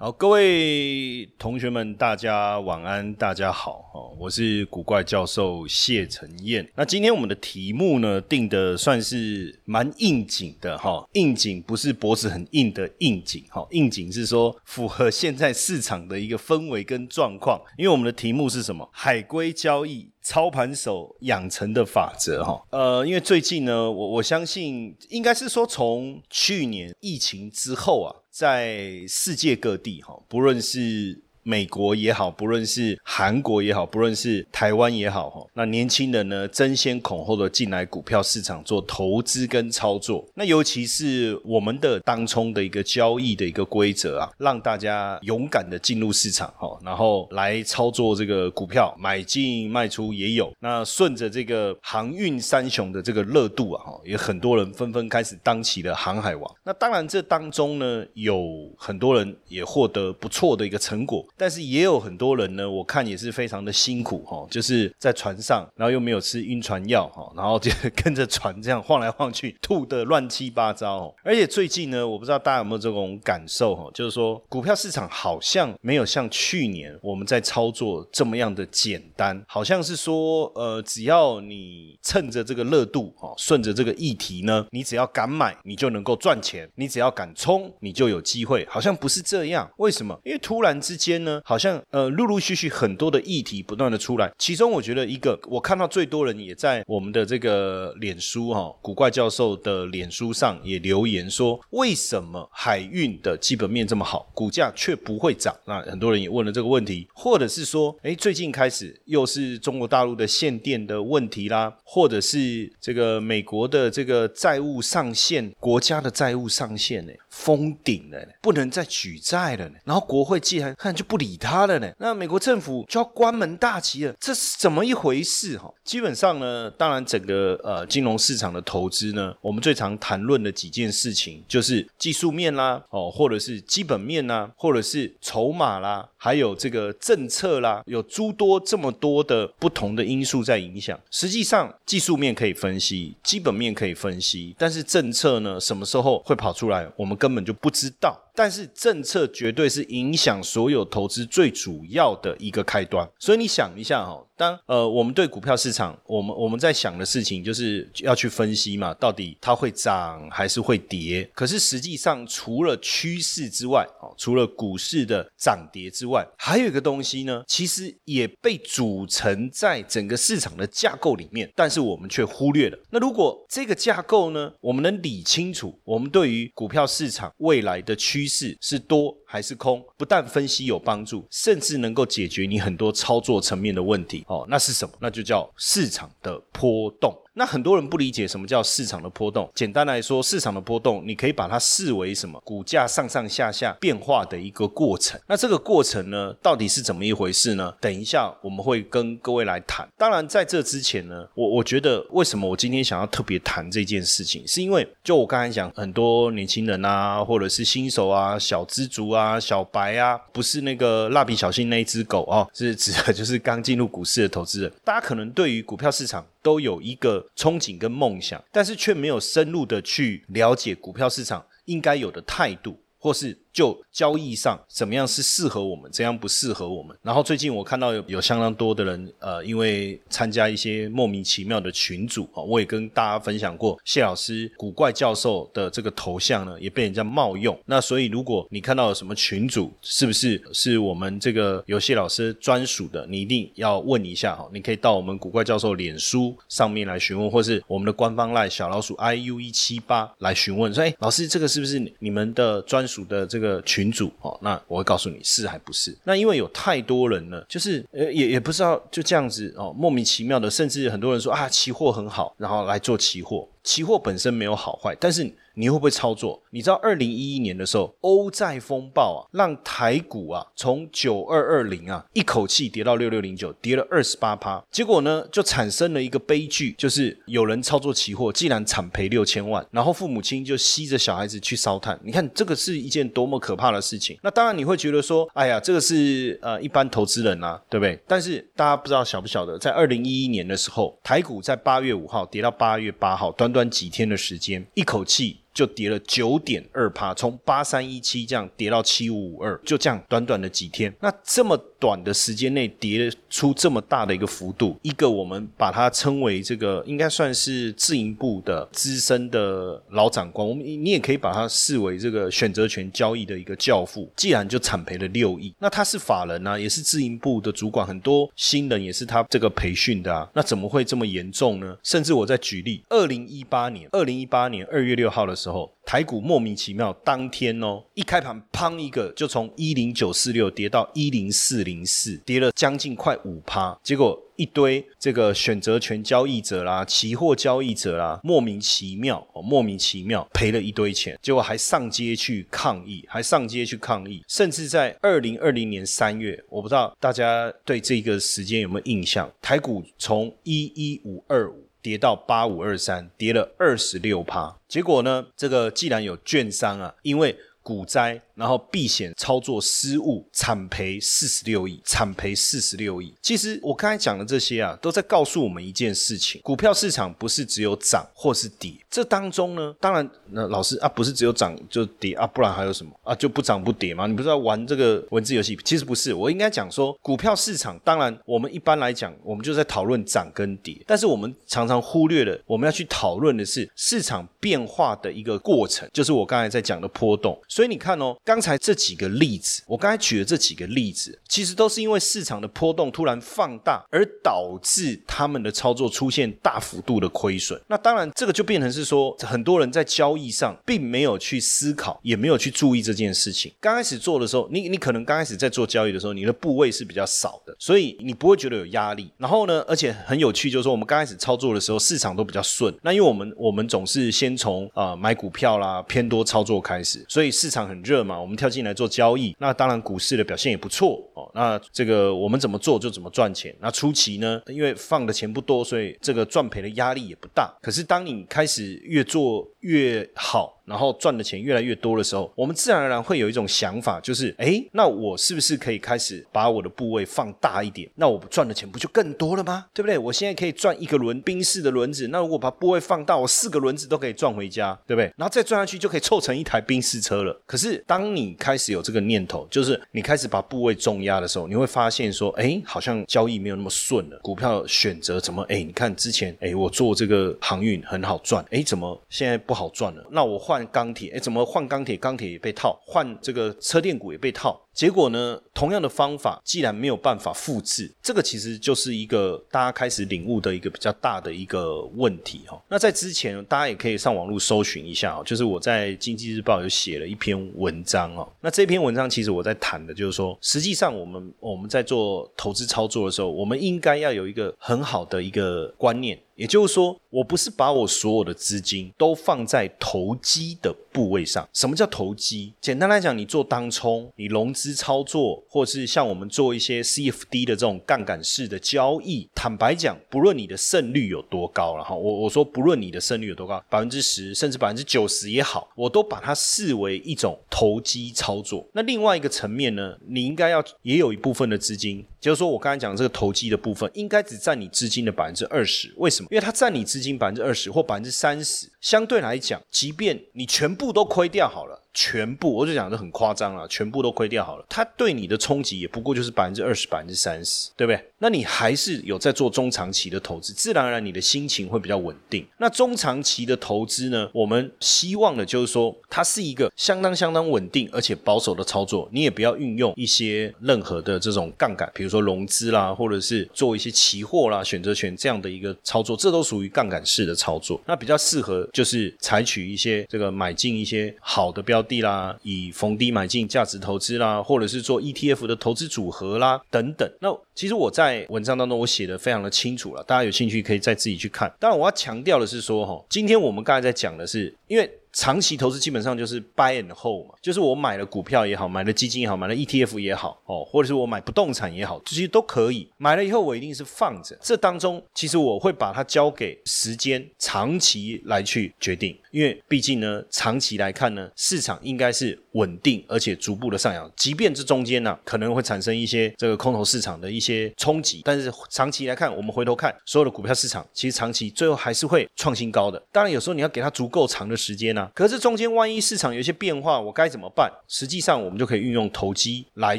好，各位同学们，大家晚安，大家好哦，我是古怪教授谢承彦。那今天我们的题目呢，定的算是蛮应景的哈，应景不是脖子很硬的应景哈，应景是说符合现在市场的一个氛围跟状况。因为我们的题目是什么？海归交易操盘手养成的法则哈。呃，因为最近呢，我我相信应该是说从去年疫情之后啊。在世界各地，哈，不论是。美国也好，不论是韩国也好，不论是台湾也好，哈，那年轻人呢争先恐后的进来股票市场做投资跟操作。那尤其是我们的当冲的一个交易的一个规则啊，让大家勇敢的进入市场，哈，然后来操作这个股票，买进卖出也有。那顺着这个航运三雄的这个热度啊，哈，也很多人纷纷开始当起了航海王。那当然这当中呢，有很多人也获得不错的一个成果。但是也有很多人呢，我看也是非常的辛苦哈，就是在船上，然后又没有吃晕船药哈，然后就跟着船这样晃来晃去，吐的乱七八糟。而且最近呢，我不知道大家有没有这种感受哈，就是说股票市场好像没有像去年我们在操作这么样的简单，好像是说呃，只要你趁着这个热度哈，顺着这个议题呢，你只要敢买，你就能够赚钱；你只要敢冲，你就有机会。好像不是这样，为什么？因为突然之间。好像呃，陆陆续续很多的议题不断的出来，其中我觉得一个我看到最多人也在我们的这个脸书哈，古怪教授的脸书上也留言说，为什么海运的基本面这么好，股价却不会涨？那很多人也问了这个问题，或者是说，哎，最近开始又是中国大陆的限电的问题啦，或者是这个美国的这个债务上限，国家的债务上限呢？封顶了，不能再举债了呢，然后国会既然看就不。理他了呢？那美国政府就要关门大吉了，这是怎么一回事？哈，基本上呢，当然整个呃金融市场的投资呢，我们最常谈论的几件事情就是技术面啦，哦，或者是基本面啦，或者是筹码啦，还有这个政策啦，有诸多这么多的不同的因素在影响。实际上，技术面可以分析，基本面可以分析，但是政策呢，什么时候会跑出来，我们根本就不知道。但是政策绝对是影响所有投资最主要的一个开端，所以你想一下哈。当呃，我们对股票市场，我们我们在想的事情就是要去分析嘛，到底它会涨还是会跌？可是实际上，除了趋势之外，哦，除了股市的涨跌之外，还有一个东西呢，其实也被组成在整个市场的架构里面，但是我们却忽略了。那如果这个架构呢，我们能理清楚，我们对于股票市场未来的趋势是多还是空，不但分析有帮助，甚至能够解决你很多操作层面的问题。哦，那是什么？那就叫市场的波动。那很多人不理解什么叫市场的波动。简单来说，市场的波动，你可以把它视为什么？股价上上下下变化的一个过程。那这个过程呢，到底是怎么一回事呢？等一下我们会跟各位来谈。当然，在这之前呢，我我觉得为什么我今天想要特别谈这件事情，是因为就我刚才讲，很多年轻人啊，或者是新手啊、小资族啊、小白啊，不是那个蜡笔小新那一只狗啊，是指的就是刚进入股市的投资人。大家可能对于股票市场都有一个。憧憬跟梦想，但是却没有深入的去了解股票市场应该有的态度，或是。就交易上怎么样是适合我们，怎样不适合我们。然后最近我看到有有相当多的人，呃，因为参加一些莫名其妙的群组啊，我也跟大家分享过，谢老师古怪教授的这个头像呢，也被人家冒用。那所以如果你看到有什么群组，是不是是我们这个有谢老师专属的，你一定要问一下哈。你可以到我们古怪教授脸书上面来询问，或是我们的官方赖小老鼠 iu 一七八来询问，说，哎，老师这个是不是你们的专属的这个？个群主哦，那我会告诉你是还不是。那因为有太多人了，就是呃也也不知道就这样子哦，莫名其妙的，甚至很多人说啊期货很好，然后来做期货。期货本身没有好坏，但是你会不会操作？你知道二零一一年的时候，欧债风暴啊，让台股啊从九二二零啊一口气跌到六六零九，跌了二十八趴。结果呢，就产生了一个悲剧，就是有人操作期货，竟然惨赔六千万，然后父母亲就吸着小孩子去烧炭。你看这个是一件多么可怕的事情。那当然你会觉得说，哎呀，这个是呃一般投资人啊，对不对？但是大家不知道晓不晓得，在二零一一年的时候，台股在八月五号跌到八月八号，短短。短几天的时间，一口气。就跌了九点二趴，从八三一七这样跌到七五五二，就这样短短的几天，那这么短的时间内跌出这么大的一个幅度，一个我们把它称为这个应该算是自营部的资深的老长官，我们你也可以把它视为这个选择权交易的一个教父，既然就惨赔了六亿，那他是法人啊，也是自营部的主管，很多新人也是他这个培训的啊，那怎么会这么严重呢？甚至我在举例，二零一八年，二零一八年二月六号的时候。后台股莫名其妙，当天哦一开盘，砰一个就从一零九四六跌到一零四零四，跌了将近快五趴。结果一堆这个选择权交易者啦、期货交易者啦，莫名其妙哦，莫名其妙赔了一堆钱，结果还上街去抗议，还上街去抗议，甚至在二零二零年三月，我不知道大家对这个时间有没有印象？台股从一一五二五。跌到八五二三，跌了二十六趴。结果呢，这个既然有券商啊，因为股灾。然后避险操作失误，惨赔四十六亿，惨赔四十六亿。其实我刚才讲的这些啊，都在告诉我们一件事情：股票市场不是只有涨或是跌，这当中呢，当然那老师啊，不是只有涨就跌啊，不然还有什么啊？就不涨不跌吗？你不是要玩这个文字游戏？其实不是，我应该讲说，股票市场当然我们一般来讲，我们就在讨论涨跟跌，但是我们常常忽略了我们要去讨论的是市场变化的一个过程，就是我刚才在讲的波动。所以你看哦。刚才这几个例子，我刚才举的这几个例子，其实都是因为市场的波动突然放大，而导致他们的操作出现大幅度的亏损。那当然，这个就变成是说，很多人在交易上并没有去思考，也没有去注意这件事情。刚开始做的时候，你你可能刚开始在做交易的时候，你的部位是比较少的，所以你不会觉得有压力。然后呢，而且很有趣，就是说我们刚开始操作的时候，市场都比较顺。那因为我们我们总是先从啊买股票啦偏多操作开始，所以市场很热嘛。我们跳进来做交易，那当然股市的表现也不错哦。那这个我们怎么做就怎么赚钱。那初期呢，因为放的钱不多，所以这个赚赔的压力也不大。可是当你开始越做越好。然后赚的钱越来越多的时候，我们自然而然会有一种想法，就是哎，那我是不是可以开始把我的部位放大一点？那我赚的钱不就更多了吗？对不对？我现在可以赚一个轮冰室的轮子，那如果把部位放大，我四个轮子都可以赚回家，对不对？然后再赚下去就可以凑成一台冰室车了。可是当你开始有这个念头，就是你开始把部位重压的时候，你会发现说，哎，好像交易没有那么顺了。股票选择怎么？哎，你看之前，哎，我做这个航运很好赚，哎，怎么现在不好赚了？那我换。钢铁，哎，怎么换钢铁？钢铁也被套，换这个车电股也被套。结果呢，同样的方法，既然没有办法复制，这个其实就是一个大家开始领悟的一个比较大的一个问题哈。那在之前，大家也可以上网络搜寻一下哦，就是我在经济日报有写了一篇文章哦。那这篇文章其实我在谈的就是说，实际上我们我们在做投资操作的时候，我们应该要有一个很好的一个观念。也就是说，我不是把我所有的资金都放在投机的部位上。什么叫投机？简单来讲，你做当冲，你融资操作，或是像我们做一些 CFD 的这种杠杆式的交易。坦白讲，不论你的胜率有多高然后，我我说不论你的胜率有多高，百分之十甚至百分之九十也好，我都把它视为一种投机操作。那另外一个层面呢，你应该要也有一部分的资金，就是说我刚才讲这个投机的部分，应该只占你资金的百分之二十。为什么？因为它占你资金百分之二十或百分之三十，相对来讲，即便你全部都亏掉好了。全部，我就讲的很夸张了，全部都亏掉好了，它对你的冲击也不过就是百分之二十、百分之三十，对不对？那你还是有在做中长期的投资，自然而然你的心情会比较稳定。那中长期的投资呢，我们希望的就是说，它是一个相当相当稳定而且保守的操作，你也不要运用一些任何的这种杠杆，比如如说融资啦，或者是做一些期货啦、选择权这样的一个操作，这都属于杠杆式的操作。那比较适合就是采取一些这个买进一些好的标。的啦，以逢低买进价值投资啦，或者是做 ETF 的投资组合啦等等。那其实我在文章当中我写的非常的清楚了，大家有兴趣可以再自己去看。当然我要强调的是说哈，今天我们刚才在讲的是因为。长期投资基本上就是 buy and hold 嘛，就是我买了股票也好，买了基金也好，买了 ETF 也好，哦，或者是我买不动产也好，这些都可以。买了以后我一定是放着，这当中其实我会把它交给时间长期来去决定，因为毕竟呢，长期来看呢，市场应该是稳定而且逐步的上扬，即便这中间呢可能会产生一些这个空头市场的一些冲击，但是长期来看，我们回头看所有的股票市场，其实长期最后还是会创新高的。当然有时候你要给它足够长的时间呢。可是中间万一市场有一些变化，我该怎么办？实际上，我们就可以运用投机来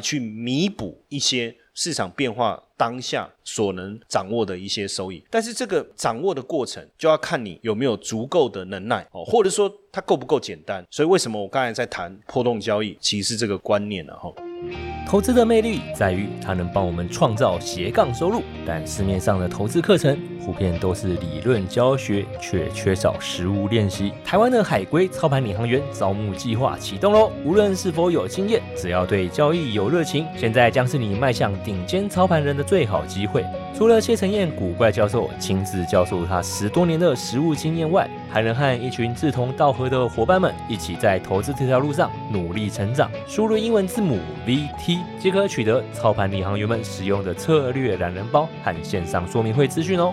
去弥补一些市场变化当下所能掌握的一些收益。但是这个掌握的过程，就要看你有没有足够的能耐哦，或者说它够不够简单。所以为什么我刚才在谈波动交易，其实是这个观念了哈。投资的魅力在于它能帮我们创造斜杠收入，但市面上的投资课程普遍都是理论教学，却缺少实物练习。台湾的海归操盘领航员招募计划启动喽！无论是否有经验，只要对交易有热情，现在将是你迈向顶尖操盘人的最好机会。除了谢承彦古怪教授亲自教授他十多年的实务经验外，还能和一群志同道合的伙伴们一起在投资这条路上努力成长。输入英文字母 VT 即可取得操盘领航员们使用的策略懒人包和线上说明会资讯哦。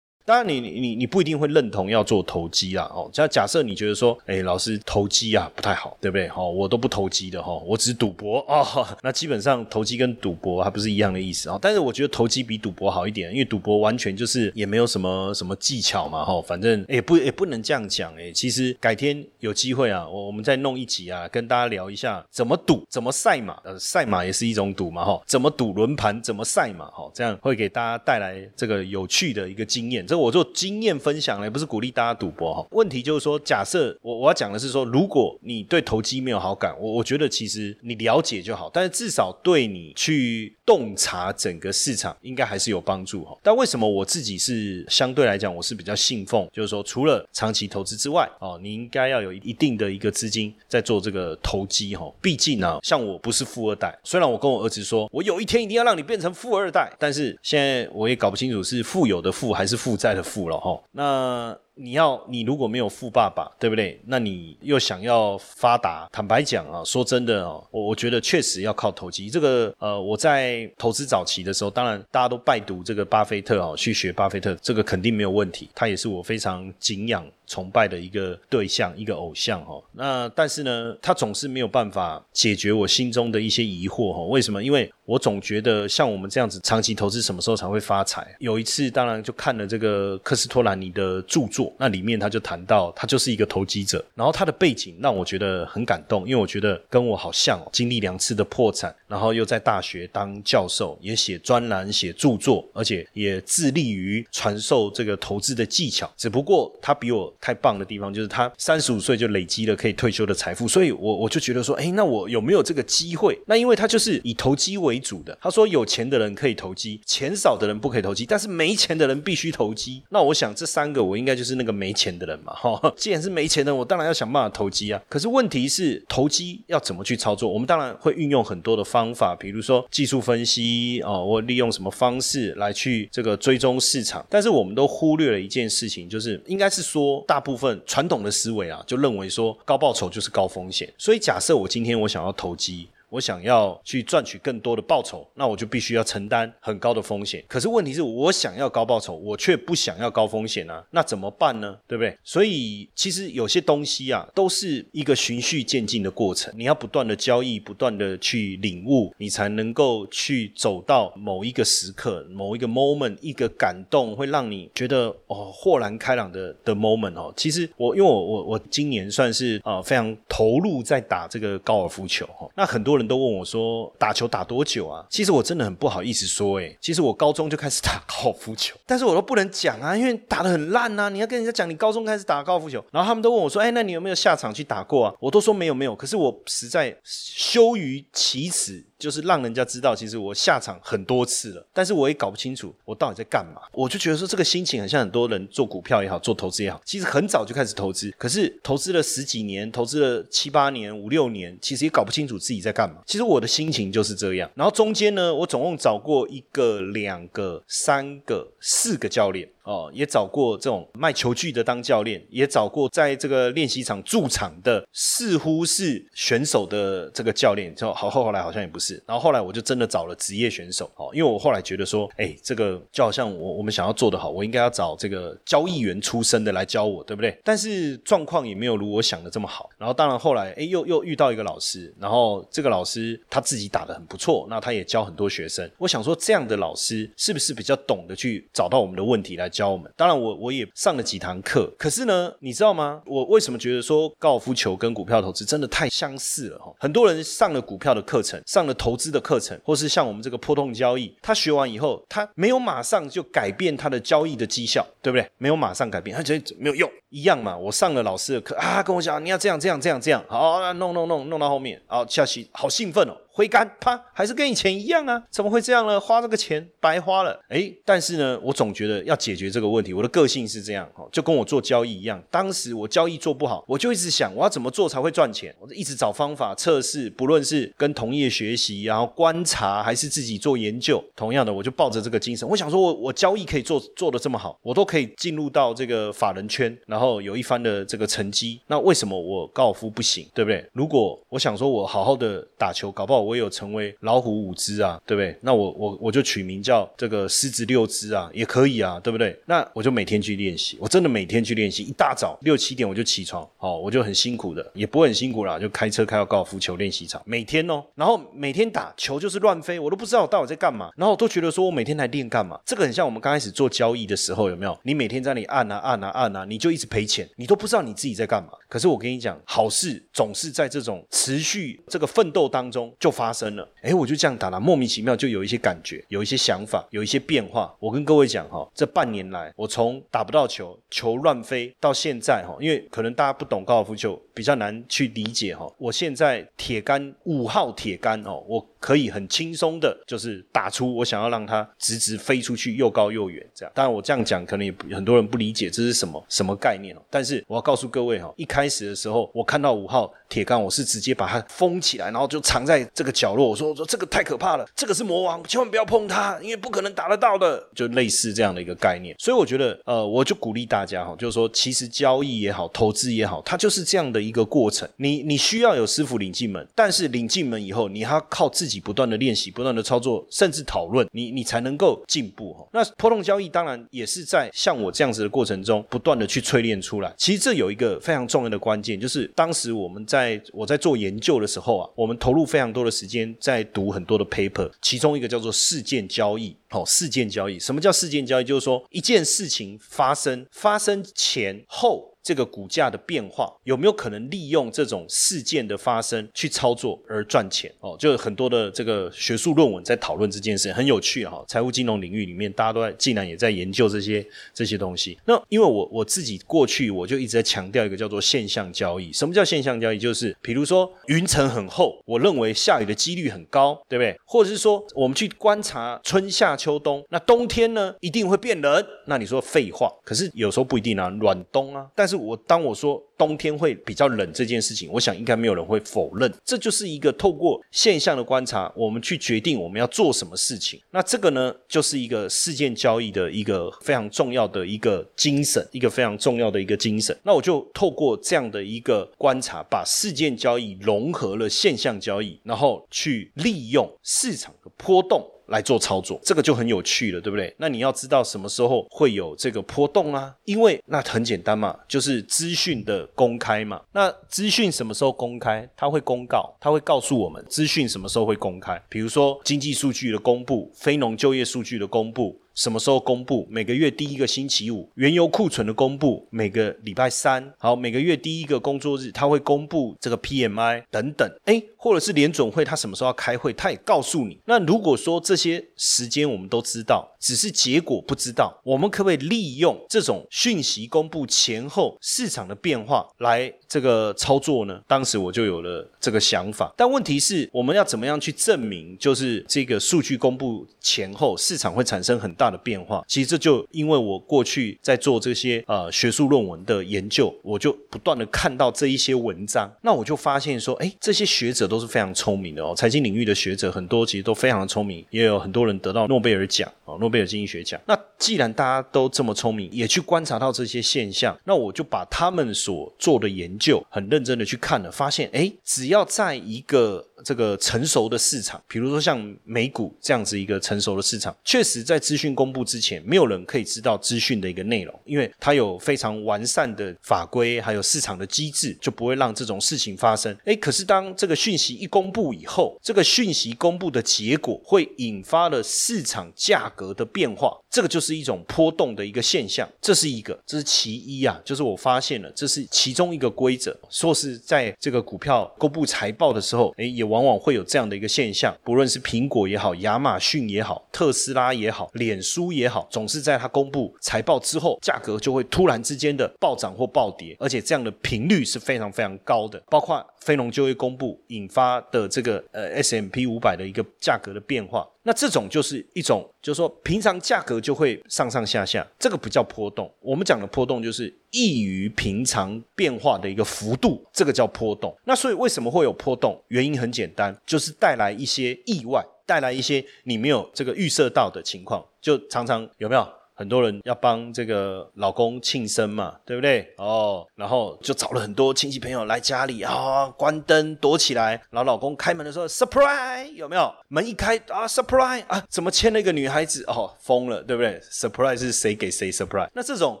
当然，你你你你不一定会认同要做投机啦，哦，假假设你觉得说，哎，老师投机啊不太好，对不对？哦，我都不投机的哈，我只赌博哦。那基本上投机跟赌博还不是一样的意思啊。但是我觉得投机比赌博好一点，因为赌博完全就是也没有什么什么技巧嘛，哈，反正也不也不能这样讲，哎，其实改天有机会啊，我我们再弄一集啊，跟大家聊一下怎么赌，怎么赛马，呃，赛马也是一种赌嘛，哈，怎么赌轮盘，怎么赛马，哈，这样会给大家带来这个有趣的一个经验。这我做经验分享呢，不是鼓励大家赌博哈。问题就是说，假设我我要讲的是说，如果你对投机没有好感，我我觉得其实你了解就好，但是至少对你去洞察整个市场，应该还是有帮助哈。但为什么我自己是相对来讲，我是比较信奉，就是说除了长期投资之外，哦，你应该要有一定的一个资金在做这个投机哈。毕竟呢，像我不是富二代，虽然我跟我儿子说我有一天一定要让你变成富二代，但是现在我也搞不清楚是富有的富还是负债的富。了哈，那。你要你如果没有富爸爸，对不对？那你又想要发达？坦白讲啊，说真的哦，我我觉得确实要靠投机。这个呃，我在投资早期的时候，当然大家都拜读这个巴菲特哦，去学巴菲特，这个肯定没有问题。他也是我非常敬仰、崇拜的一个对象，一个偶像哦。那但是呢，他总是没有办法解决我心中的一些疑惑哦。为什么？因为我总觉得像我们这样子长期投资，什么时候才会发财？有一次，当然就看了这个科斯托兰尼的著作。那里面他就谈到，他就是一个投机者，然后他的背景让我觉得很感动，因为我觉得跟我好像，哦经历两次的破产，然后又在大学当教授，也写专栏、写著作，而且也致力于传授这个投资的技巧。只不过他比我太棒的地方，就是他三十五岁就累积了可以退休的财富，所以我我就觉得说，哎，那我有没有这个机会？那因为他就是以投机为主的，他说有钱的人可以投机，钱少的人不可以投机，但是没钱的人必须投机。那我想这三个我应该就是。是那个没钱的人嘛，哈，既然是没钱的，我当然要想办法投机啊。可是问题是，投机要怎么去操作？我们当然会运用很多的方法，比如说技术分析哦，或利用什么方式来去这个追踪市场。但是我们都忽略了一件事情，就是应该是说，大部分传统的思维啊，就认为说高报酬就是高风险。所以假设我今天我想要投机。我想要去赚取更多的报酬，那我就必须要承担很高的风险。可是问题是我想要高报酬，我却不想要高风险啊，那怎么办呢？对不对？所以其实有些东西啊，都是一个循序渐进的过程。你要不断的交易，不断的去领悟，你才能够去走到某一个时刻、某一个 moment，一个感动会让你觉得哦豁然开朗的的 moment 哦。其实我因为我我我今年算是啊非常投入在打这个高尔夫球哈，那很多人。都问我说打球打多久啊？其实我真的很不好意思说，诶，其实我高中就开始打高尔夫球，但是我都不能讲啊，因为打得很烂啊。你要跟人家讲你高中开始打高尔夫球，然后他们都问我说，哎，那你有没有下场去打过啊？我都说没有没有，可是我实在羞于启齿。就是让人家知道，其实我下场很多次了，但是我也搞不清楚我到底在干嘛。我就觉得说，这个心情很像很多人做股票也好，做投资也好，其实很早就开始投资，可是投资了十几年，投资了七八年、五六年，其实也搞不清楚自己在干嘛。其实我的心情就是这样。然后中间呢，我总共找过一个、两个、三个、四个教练。哦，也找过这种卖球具的当教练，也找过在这个练习场驻场的，似乎是选手的这个教练。就好后后来好像也不是，然后后来我就真的找了职业选手。哦，因为我后来觉得说，哎，这个就好像我我们想要做的好，我应该要找这个交易员出身的来教我，对不对？但是状况也没有如我想的这么好。然后当然后来，哎，又又遇到一个老师，然后这个老师他自己打的很不错，那他也教很多学生。我想说，这样的老师是不是比较懂得去找到我们的问题来？教我们，当然我我也上了几堂课，可是呢，你知道吗？我为什么觉得说高尔夫球跟股票投资真的太相似了哈？很多人上了股票的课程，上了投资的课程，或是像我们这个波动交易，他学完以后，他没有马上就改变他的交易的绩效，对不对？没有马上改变，他觉得没有用，一样嘛。我上了老师的课啊，跟我讲你要这样这样这样这样，好，弄弄弄弄到后面，好下期好兴奋哦。挥杆，啪，还是跟以前一样啊？怎么会这样呢？花这个钱白花了。哎，但是呢，我总觉得要解决这个问题。我的个性是这样，哦，就跟我做交易一样。当时我交易做不好，我就一直想我要怎么做才会赚钱。我就一直找方法测试，不论是跟同业学习，然后观察，还是自己做研究。同样的，我就抱着这个精神，我想说我我交易可以做做的这么好，我都可以进入到这个法人圈，然后有一番的这个成绩。那为什么我高尔夫不行？对不对？如果我想说我好好的打球，搞不好我有成为老虎五只啊，对不对？那我我我就取名叫这个狮子六只啊，也可以啊，对不对？那我就每天去练习，我真的每天去练习，一大早六七点我就起床，哦，我就很辛苦的，也不会很辛苦啦，就开车开到高尔夫球练习场，每天哦，然后每天打球就是乱飞，我都不知道我到底在干嘛，然后我都觉得说我每天来练干嘛？这个很像我们刚开始做交易的时候，有没有？你每天在那里按啊按啊按啊，你就一直赔钱，你都不知道你自己在干嘛。可是我跟你讲，好事总是在这种持续这个奋斗当中就发生了。哎，我就这样打了，莫名其妙就有一些感觉，有一些想法，有一些变化。我跟各位讲哈，这半年来，我从打不到球，球乱飞，到现在哈，因为可能大家不懂高尔夫球，比较难去理解哈。我现在铁杆五号铁杆哦，我可以很轻松的，就是打出我想要让它直直飞出去，又高又远这样。当然我这样讲，可能也很多人不理解这是什么什么概念哦。但是我要告诉各位哈，一开始的时候，我看到五号。铁杆，我是直接把它封起来，然后就藏在这个角落。我说：“我说这个太可怕了，这个是魔王，千万不要碰它，因为不可能打得到的。”就类似这样的一个概念。所以我觉得，呃，我就鼓励大家哈，就是说，其实交易也好，投资也好，它就是这样的一个过程。你你需要有师傅领进门，但是领进门以后，你还要靠自己不断的练习、不断的操作，甚至讨论，你你才能够进步哈。那波动交易当然也是在像我这样子的过程中，不断的去淬炼出来。其实这有一个非常重要的关键，就是当时我们在。我在做研究的时候啊，我们投入非常多的时间在读很多的 paper，其中一个叫做事件交易。好，事件交易，什么叫事件交易？就是说一件事情发生，发生前后。这个股价的变化有没有可能利用这种事件的发生去操作而赚钱？哦，就很多的这个学术论文在讨论这件事，很有趣哈。财务金融领域里面，大家都在竟然也在研究这些这些东西。那因为我我自己过去我就一直在强调一个叫做现象交易。什么叫现象交易？就是比如说云层很厚，我认为下雨的几率很高，对不对？或者是说我们去观察春夏秋冬，那冬天呢一定会变冷？那你说废话，可是有时候不一定啊，暖冬啊，但是。是我当我说冬天会比较冷这件事情，我想应该没有人会否认。这就是一个透过现象的观察，我们去决定我们要做什么事情。那这个呢，就是一个事件交易的一个非常重要的一个精神，一个非常重要的一个精神。那我就透过这样的一个观察，把事件交易融合了现象交易，然后去利用市场的波动。来做操作，这个就很有趣了，对不对？那你要知道什么时候会有这个波动啊？因为那很简单嘛，就是资讯的公开嘛。那资讯什么时候公开？它会公告，它会告诉我们资讯什么时候会公开。比如说经济数据的公布、非农就业数据的公布。什么时候公布？每个月第一个星期五，原油库存的公布，每个礼拜三，好，每个月第一个工作日，他会公布这个 PMI 等等，哎，或者是联总会他什么时候要开会，他也告诉你。那如果说这些时间我们都知道，只是结果不知道，我们可不可以利用这种讯息公布前后市场的变化来这个操作呢？当时我就有了这个想法，但问题是，我们要怎么样去证明，就是这个数据公布前后市场会产生很大大的变化？其实这就因为我过去在做这些呃学术论文的研究，我就不断的看到这一些文章，那我就发现说，哎，这些学者都是非常聪明的哦，财经领域的学者很多其实都非常的聪明，也有很多人得到诺贝尔奖哦，诺贝尔经济学奖。那既然大家都这么聪明，也去观察到这些现象，那我就把他们所做的研究很认真的去看了，发现，哎，只要在一个这个成熟的市场，比如说像美股这样子一个成熟的市场，确实在资讯公布之前，没有人可以知道资讯的一个内容，因为它有非常完善的法规，还有市场的机制，就不会让这种事情发生。哎，可是当这个讯息一公布以后，这个讯息公布的结果会引发了市场价格的变化，这个就是一种波动的一个现象，这是一个，这是其一啊，就是我发现了，这是其中一个规则，说是在这个股票公布财报的时候，哎，有。往往会有这样的一个现象，不论是苹果也好，亚马逊也好，特斯拉也好，脸书也好，总是在它公布财报之后，价格就会突然之间的暴涨或暴跌，而且这样的频率是非常非常高的。包括非农就会公布引发的这个呃 S M P 五百的一个价格的变化，那这种就是一种，就是说平常价格就会上上下下，这个不叫波动。我们讲的波动就是。异于平常变化的一个幅度，这个叫波动。那所以为什么会有波动？原因很简单，就是带来一些意外，带来一些你没有这个预设到的情况，就常常有没有？很多人要帮这个老公庆生嘛，对不对？哦，然后就找了很多亲戚朋友来家里啊，关灯躲起来。然后老公开门的时候，surprise，有没有？门一开啊，surprise 啊，怎么牵了一个女孩子？哦，疯了，对不对？surprise 是谁给谁 surprise？那这种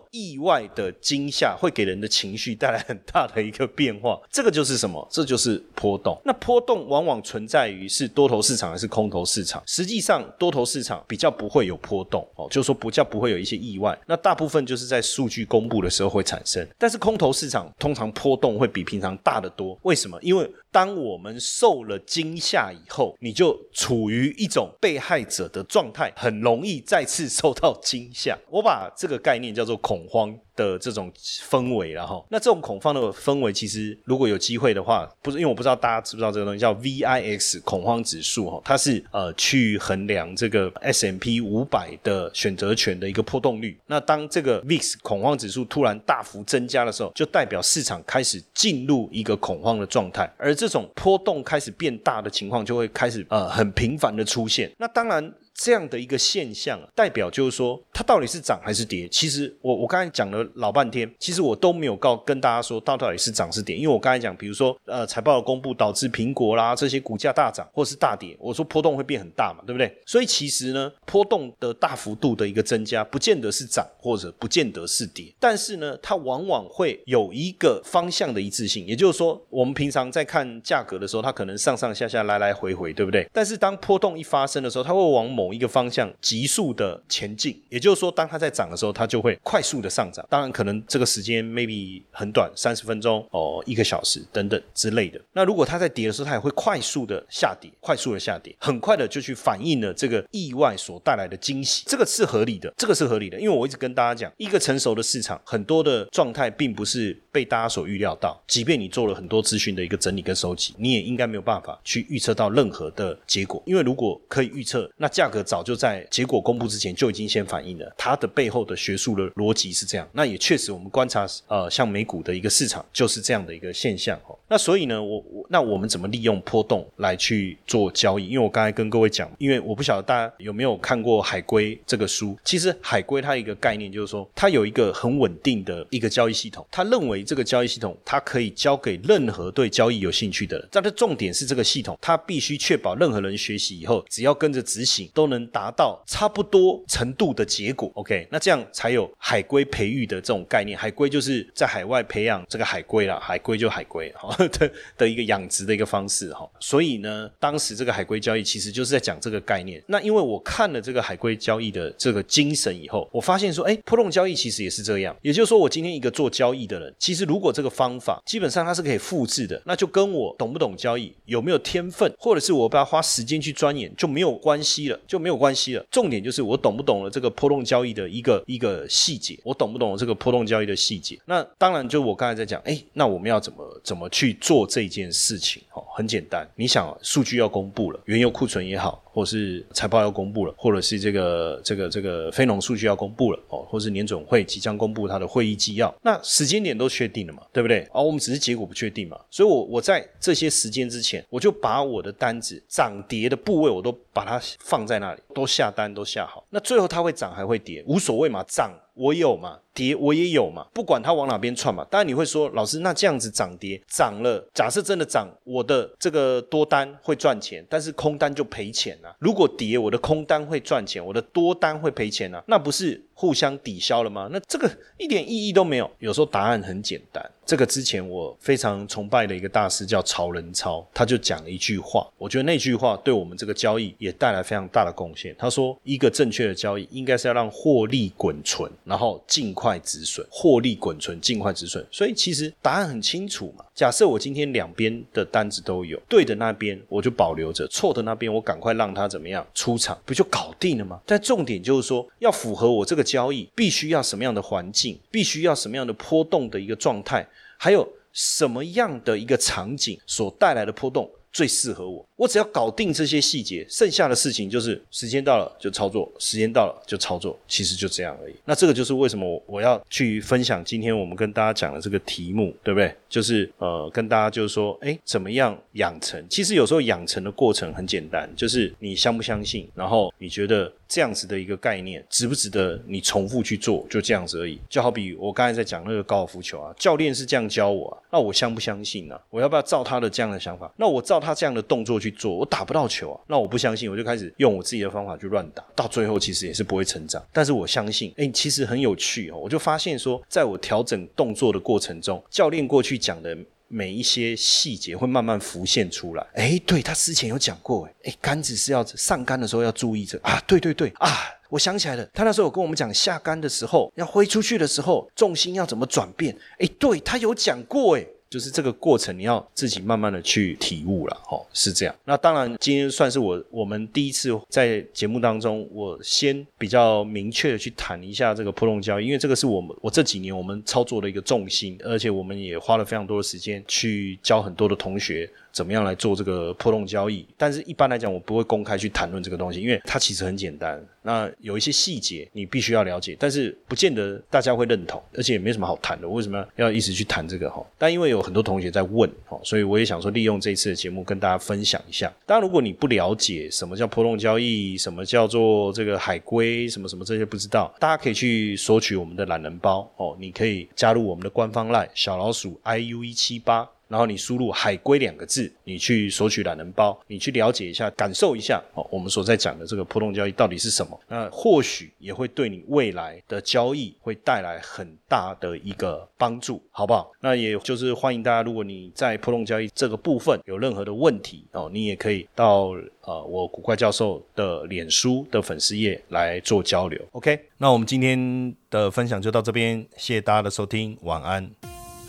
意外的惊吓会给人的情绪带来很大的一个变化，这个就是什么？这就是波动。那波动往往存在于是多头市场还是空头市场？实际上，多头市场比较不会有波动哦，就是说不叫不会。有一些意外，那大部分就是在数据公布的时候会产生，但是空头市场通常波动会比平常大得多。为什么？因为当我们受了惊吓以后，你就处于一种被害者的状态，很容易再次受到惊吓。我把这个概念叫做恐慌。的这种氛围，然后那这种恐慌的氛围，其实如果有机会的话，不是因为我不知道大家知不知道这个东西叫 VIX 恐慌指数哈，它是呃去衡量这个 S M P 五百的选择权的一个波动率。那当这个 VIX 恐慌指数突然大幅增加的时候，就代表市场开始进入一个恐慌的状态，而这种波动开始变大的情况，就会开始呃很频繁的出现。那当然。这样的一个现象，代表就是说，它到底是涨还是跌？其实我我刚才讲了老半天，其实我都没有告跟大家说，到到底是涨是跌。因为我刚才讲，比如说，呃，财报的公布导致苹果啦这些股价大涨或是大跌，我说波动会变很大嘛，对不对？所以其实呢，波动的大幅度的一个增加，不见得是涨或者不见得是跌，但是呢，它往往会有一个方向的一致性。也就是说，我们平常在看价格的时候，它可能上上下下来来回回，对不对？但是当波动一发生的时候，它会往某某一个方向急速的前进，也就是说，当它在涨的时候，它就会快速的上涨。当然，可能这个时间 maybe 很短，三十分钟哦，一个小时等等之类的。那如果它在跌的时候，它也会快速的下跌，快速的下跌，很快的就去反映了这个意外所带来的惊喜。这个是合理的，这个是合理的，因为我一直跟大家讲，一个成熟的市场，很多的状态并不是被大家所预料到。即便你做了很多资讯的一个整理跟收集，你也应该没有办法去预测到任何的结果。因为如果可以预测，那价格早就。在结果公布之前就已经先反映了，它的背后的学术的逻辑是这样。那也确实，我们观察呃，像美股的一个市场就是这样的一个现象哦。那所以呢，我我那我们怎么利用波动来去做交易？因为我刚才跟各位讲，因为我不晓得大家有没有看过《海龟》这个书。其实海龟它一个概念就是说，它有一个很稳定的一个交易系统。他认为这个交易系统它可以交给任何对交易有兴趣的人。但的重点是这个系统，它必须确保任何人学习以后，只要跟着执行都。都能达到差不多程度的结果。OK，那这样才有海龟培育的这种概念。海龟就是在海外培养这个海龟啦，海龟就海龟哈 的的一个养殖的一个方式哈。所以呢，当时这个海龟交易其实就是在讲这个概念。那因为我看了这个海龟交易的这个精神以后，我发现说，哎，波动交易其实也是这样。也就是说，我今天一个做交易的人，其实如果这个方法基本上它是可以复制的，那就跟我懂不懂交易、有没有天分，或者是我不要花时间去钻研就没有关系了，就没有关系了。重点就是我懂不懂了这个波动交易的一个一个细节，我懂不懂这个波动交易的细节。那当然，就我刚才在讲，哎，那我们要怎么怎么去做这件事情？哦，很简单，你想数据要公布了，原油库存也好。或是财报要公布了，或者是这个这个这个非农数据要公布了哦，或是年总会即将公布它的会议纪要，那时间点都确定了嘛，对不对？而我们只是结果不确定嘛，所以我我在这些时间之前，我就把我的单子涨跌的部位我都把它放在那里，都下单都下好，那最后它会涨还会跌无所谓嘛，涨我有嘛。跌我也有嘛，不管它往哪边窜嘛。当然你会说，老师，那这样子涨跌涨了，假设真的涨，我的这个多单会赚钱，但是空单就赔钱了。如果跌，我的空单会赚钱，我的多单会赔钱呢？那不是互相抵消了吗？那这个一点意义都没有。有时候答案很简单。这个之前我非常崇拜的一个大师叫曹仁超，他就讲了一句话，我觉得那句话对我们这个交易也带来非常大的贡献。他说，一个正确的交易应该是要让获利滚存，然后尽快止损，获利滚存，尽快止损。所以其实答案很清楚嘛。假设我今天两边的单子都有，对的那边我就保留着，错的那边我赶快让它怎么样出场，不就搞定了吗？但重点就是说，要符合我这个交易，必须要什么样的环境，必须要什么样的波动的一个状态。还有什么样的一个场景所带来的波动最适合我？我只要搞定这些细节，剩下的事情就是时间到了就操作，时间到了就操作，其实就这样而已。那这个就是为什么我要去分享今天我们跟大家讲的这个题目，对不对？就是呃，跟大家就是说，哎，怎么样养成？其实有时候养成的过程很简单，就是你相不相信，然后你觉得。这样子的一个概念，值不值得你重复去做？就这样子而已。就好比我刚才在讲那个高尔夫球啊，教练是这样教我啊，那我相不相信呢？我要不要照他的这样的想法？那我照他这样的动作去做，我打不到球啊，那我不相信，我就开始用我自己的方法去乱打，到最后其实也是不会成长。但是我相信，哎，其实很有趣哦。我就发现说，在我调整动作的过程中，教练过去讲的。每一些细节会慢慢浮现出来。哎，对他之前有讲过，哎，杆子是要上杆的时候要注意这啊，对对对啊，我想起来了，他那时候有跟我们讲下杆的时候要挥出去的时候重心要怎么转变。哎，对他有讲过，哎。就是这个过程，你要自己慢慢的去体悟了，哦，是这样。那当然，今天算是我我们第一次在节目当中，我先比较明确的去谈一下这个波动交易，因为这个是我们我这几年我们操作的一个重心，而且我们也花了非常多的时间去教很多的同学。怎么样来做这个波动交易？但是一般来讲，我不会公开去谈论这个东西，因为它其实很简单。那有一些细节你必须要了解，但是不见得大家会认同，而且也没什么好谈的。为什么要一直去谈这个哈？但因为有很多同学在问哈，所以我也想说利用这一次的节目跟大家分享一下。当然，如果你不了解什么叫波动交易，什么叫做这个海龟，什么什么这些不知道，大家可以去索取我们的懒人包哦。你可以加入我们的官方 LINE 小老鼠 iu 一七八。然后你输入“海龟”两个字，你去索取懒人包，你去了解一下，感受一下哦，我们所在讲的这个波动交易到底是什么？那或许也会对你未来的交易会带来很大的一个帮助，好不好？那也就是欢迎大家，如果你在波动交易这个部分有任何的问题哦，你也可以到呃我古怪教授的脸书的粉丝页来做交流。OK，那我们今天的分享就到这边，谢谢大家的收听，晚安。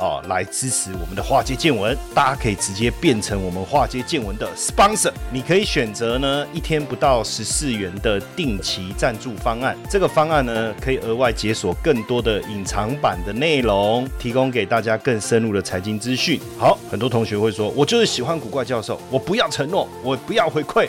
啊来支持我们的华尔街见闻，大家可以直接变成我们华尔街见闻的 sponsor。你可以选择呢一天不到十四元的定期赞助方案。这个方案呢可以额外解锁更多的隐藏版的内容，提供给大家更深入的财经资讯。好。很多同学会说：“我就是喜欢古怪教授，我不要承诺，我不要回馈，